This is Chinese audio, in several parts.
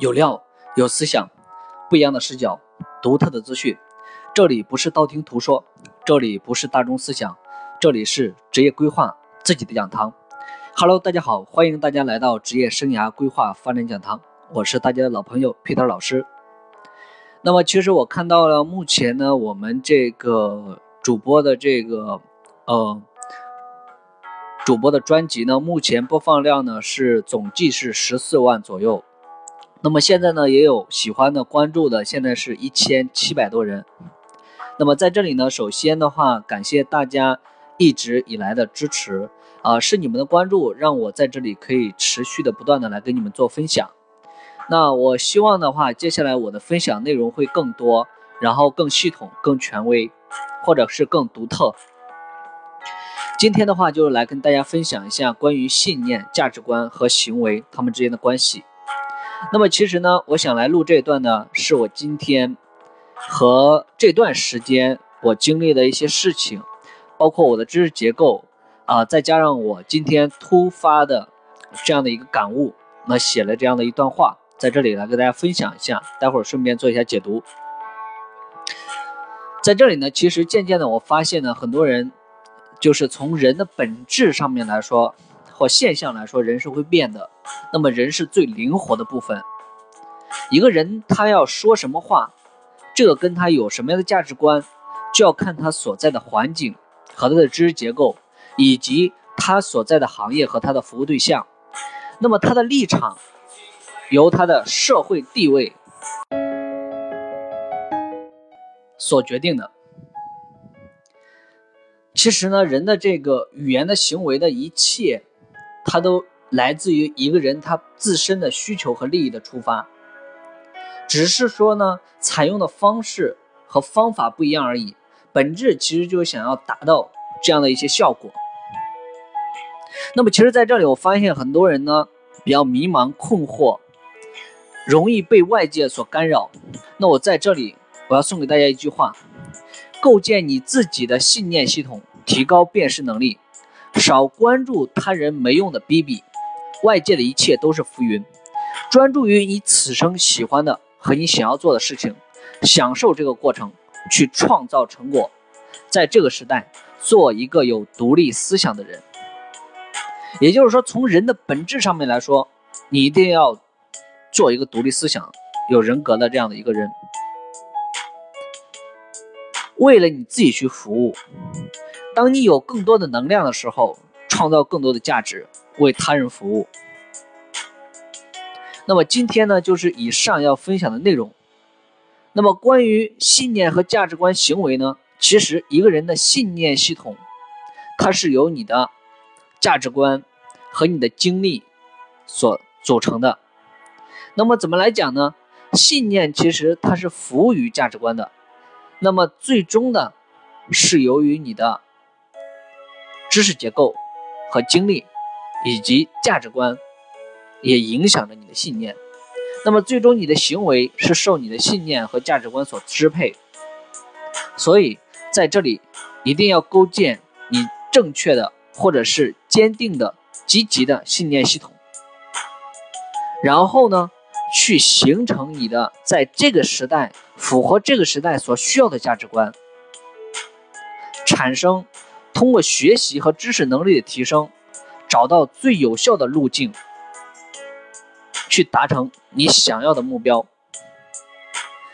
有料，有思想，不一样的视角，独特的资讯。这里不是道听途说，这里不是大众思想，这里是职业规划自己的讲堂。Hello，大家好，欢迎大家来到职业生涯规划发展讲堂，我是大家的老朋友 Peter 老师。那么，其实我看到了，目前呢，我们这个主播的这个呃。主播的专辑呢，目前播放量呢是总计是十四万左右。那么现在呢，也有喜欢的、关注的，现在是一千七百多人。那么在这里呢，首先的话，感谢大家一直以来的支持啊，是你们的关注让我在这里可以持续的、不断的来跟你们做分享。那我希望的话，接下来我的分享内容会更多，然后更系统、更权威，或者是更独特。今天的话，就是来跟大家分享一下关于信念、价值观和行为他们之间的关系。那么，其实呢，我想来录这一段呢，是我今天和这段时间我经历的一些事情，包括我的知识结构啊，再加上我今天突发的这样的一个感悟，那写了这样的一段话，在这里来跟大家分享一下，待会儿顺便做一下解读。在这里呢，其实渐渐的我发现呢，很多人。就是从人的本质上面来说，或现象来说，人是会变的。那么人是最灵活的部分。一个人他要说什么话，这个跟他有什么样的价值观，就要看他所在的环境和他的知识结构，以及他所在的行业和他的服务对象。那么他的立场，由他的社会地位所决定的。其实呢，人的这个语言的行为的一切，它都来自于一个人他自身的需求和利益的出发，只是说呢，采用的方式和方法不一样而已。本质其实就是想要达到这样的一些效果。那么，其实在这里我发现很多人呢比较迷茫困惑，容易被外界所干扰。那我在这里我要送给大家一句话：构建你自己的信念系统。提高辨识能力，少关注他人没用的逼逼，外界的一切都是浮云，专注于你此生喜欢的和你想要做的事情，享受这个过程，去创造成果。在这个时代，做一个有独立思想的人。也就是说，从人的本质上面来说，你一定要做一个独立思想、有人格的这样的一个人，为了你自己去服务。当你有更多的能量的时候，创造更多的价值，为他人服务。那么今天呢，就是以上要分享的内容。那么关于信念和价值观行为呢，其实一个人的信念系统，它是由你的价值观和你的经历所组成的。那么怎么来讲呢？信念其实它是服务于价值观的。那么最终呢，是由于你的。知识结构和经历，以及价值观，也影响着你的信念。那么，最终你的行为是受你的信念和价值观所支配。所以，在这里一定要构建你正确的或者是坚定的、积极的信念系统。然后呢，去形成你的在这个时代符合这个时代所需要的价值观，产生。通过学习和知识能力的提升，找到最有效的路径，去达成你想要的目标。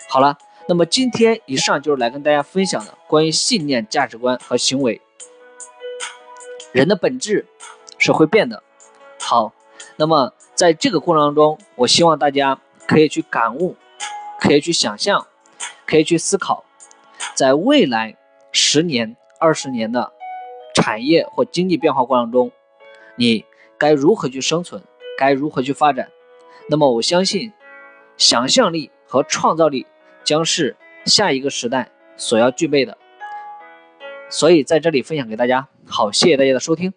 好了，那么今天以上就是来跟大家分享的关于信念、价值观和行为。人的本质是会变的。好，那么在这个过程当中，我希望大家可以去感悟，可以去想象，可以去思考，在未来十年、二十年的。产业或经济变化过程中，你该如何去生存？该如何去发展？那么我相信，想象力和创造力将是下一个时代所要具备的。所以在这里分享给大家。好，谢谢大家的收听。